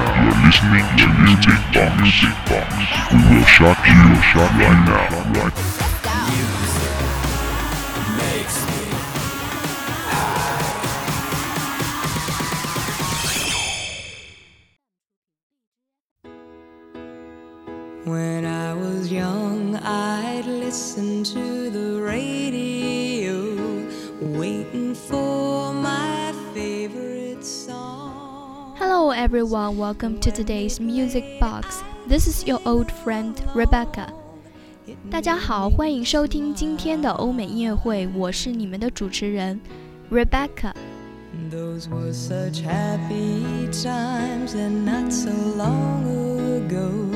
You're listening to Music Box. Music Box. We will shock you, shock right now. Right When I was young, I'd listen to the radio, waiting for everyone, welcome to today's Music Box. This is your old friend Rebecca. 大家好，欢迎收听今天的欧美音乐会，我是你们的主持人 Rebecca。 Those were such happy times, and not so long ago.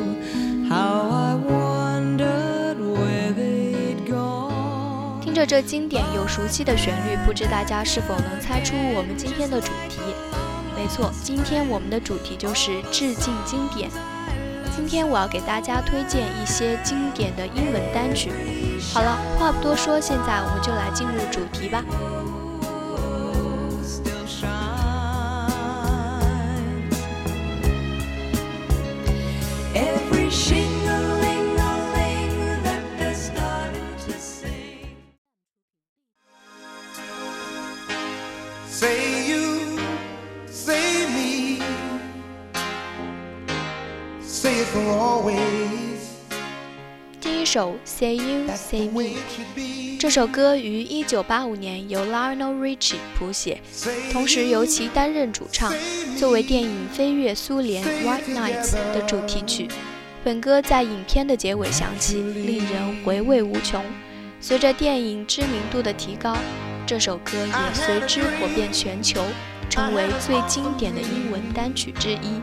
How I wondered where they'd gone. 听着这经典又熟悉的旋律，不知大家是否能猜出我们今天的主题？ 没错，今天我们的主题就是致敬经典。今天我要给大家推荐一些经典的英文单曲。好了，话不多说，现在我们就来进入主题吧。第一首《Say You That's Say Me》.这首歌于1985年由 Lionel Richie 谱写，同时由其担任主唱，作为电影《飞越苏联 White Nights》的主题曲。本歌在影片的结尾响起，令人回味无穷。随着电影知名度的提高，这首歌也随之火遍全球，成为最经典的英文单曲之一。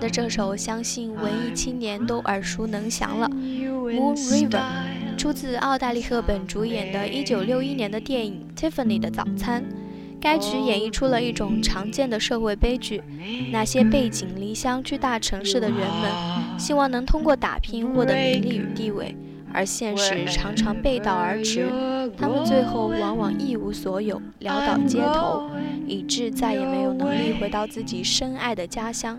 的这首，相信文艺青年都耳熟能详了，《Moon River》，出自奥黛丽·赫本主演的1961年的电影《Tiffany 的早餐》。该曲演绎出了一种常见的社会悲剧：那些背井离乡去大城市的人们，希望能通过打拼获得名利与地位，而现实常常背道而驰，他们最后往往一无所有，潦倒街头，以致再也没有能力回到自己深爱的家乡。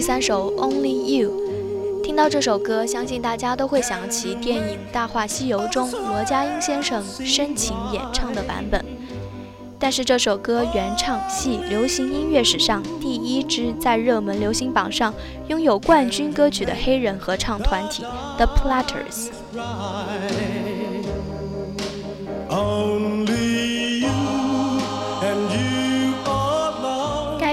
第三首《Only You》，听到这首歌，相信大家都会想起电影《大话西游》中罗家英先生深情演唱的版本。但是这首歌原唱系流行音乐史上第一支在热门流行榜上拥有冠军歌曲的黑人合唱团体 The Platters。Only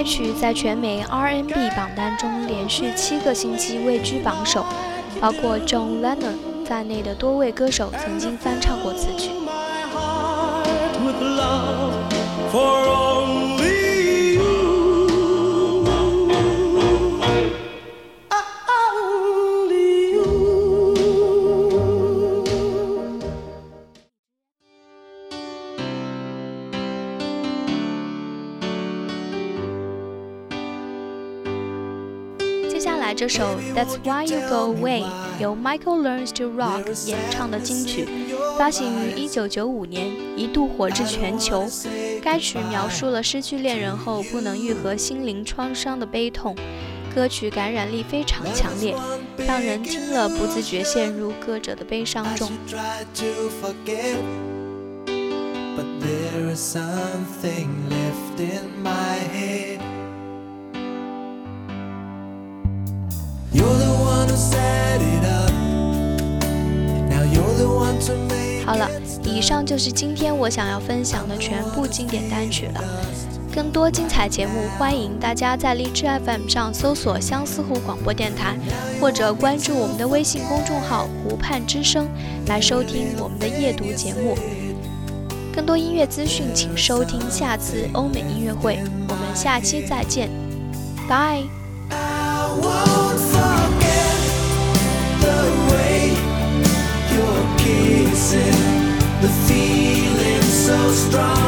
曲在全美 R N B 榜单中连续七个星期位居榜首，包括 John Lennon 在内的多位歌手曾经翻唱过这首《That's Why You Go Away》，由 Michael Learns to Rock 演唱的金曲，发行于1995年，一度火至全球。该曲描述了失去恋人后不能愈合心灵创伤的悲痛，歌曲感染力非常强烈，让人听了不自觉陷入歌者的悲伤中。好了，以上就是今天我想要分享的全部经典单曲了。更多精彩节目，欢迎大家在荔枝 FM 上搜索相思湖广播电台，或者关注我们的微信公众号“湖畔之声”来收听我们的夜读节目。更多音乐资讯，请收听下次欧美音乐会。我们下期再见，拜。strong.